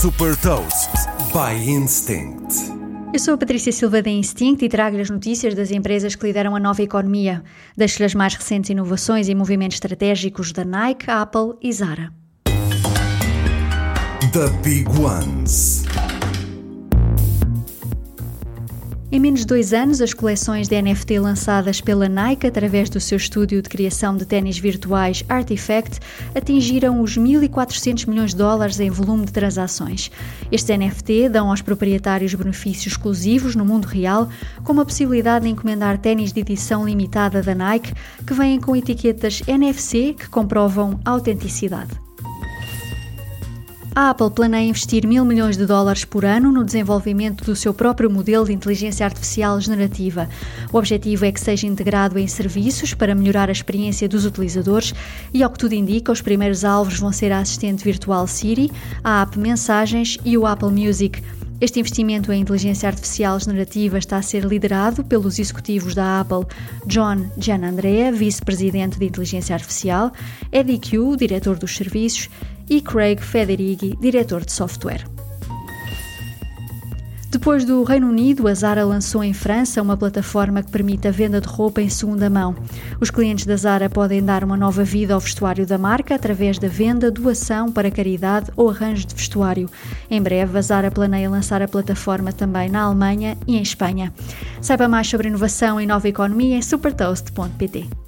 Super Toast by Instinct. Eu sou a Patrícia Silva da Instinct e trago-lhe as notícias das empresas que lideram a nova economia. Deixo-lhe as mais recentes inovações e movimentos estratégicos da Nike, Apple e Zara. The Big Ones. Em menos de dois anos, as coleções de NFT lançadas pela Nike através do seu estúdio de criação de ténis virtuais Artifact atingiram os 1.400 milhões de dólares em volume de transações. Estes NFT dão aos proprietários benefícios exclusivos no mundo real, como a possibilidade de encomendar ténis de edição limitada da Nike que vêm com etiquetas NFC que comprovam autenticidade. A Apple planeia investir mil milhões de dólares por ano no desenvolvimento do seu próprio modelo de inteligência artificial generativa. O objetivo é que seja integrado em serviços para melhorar a experiência dos utilizadores e, ao que tudo indica, os primeiros alvos vão ser a assistente virtual Siri, a app Mensagens e o Apple Music. Este investimento em inteligência artificial generativa está a ser liderado pelos executivos da Apple, John Gianandrea, vice-presidente de inteligência artificial, Eddie Q, diretor dos serviços, e Craig Federighi, diretor de software. Depois do Reino Unido, a Zara lançou em França uma plataforma que permite a venda de roupa em segunda mão. Os clientes da Zara podem dar uma nova vida ao vestuário da marca através da venda, doação para caridade ou arranjo de vestuário. Em breve, a Zara planeia lançar a plataforma também na Alemanha e em Espanha. Saiba mais sobre inovação e nova economia em supertoast.pt.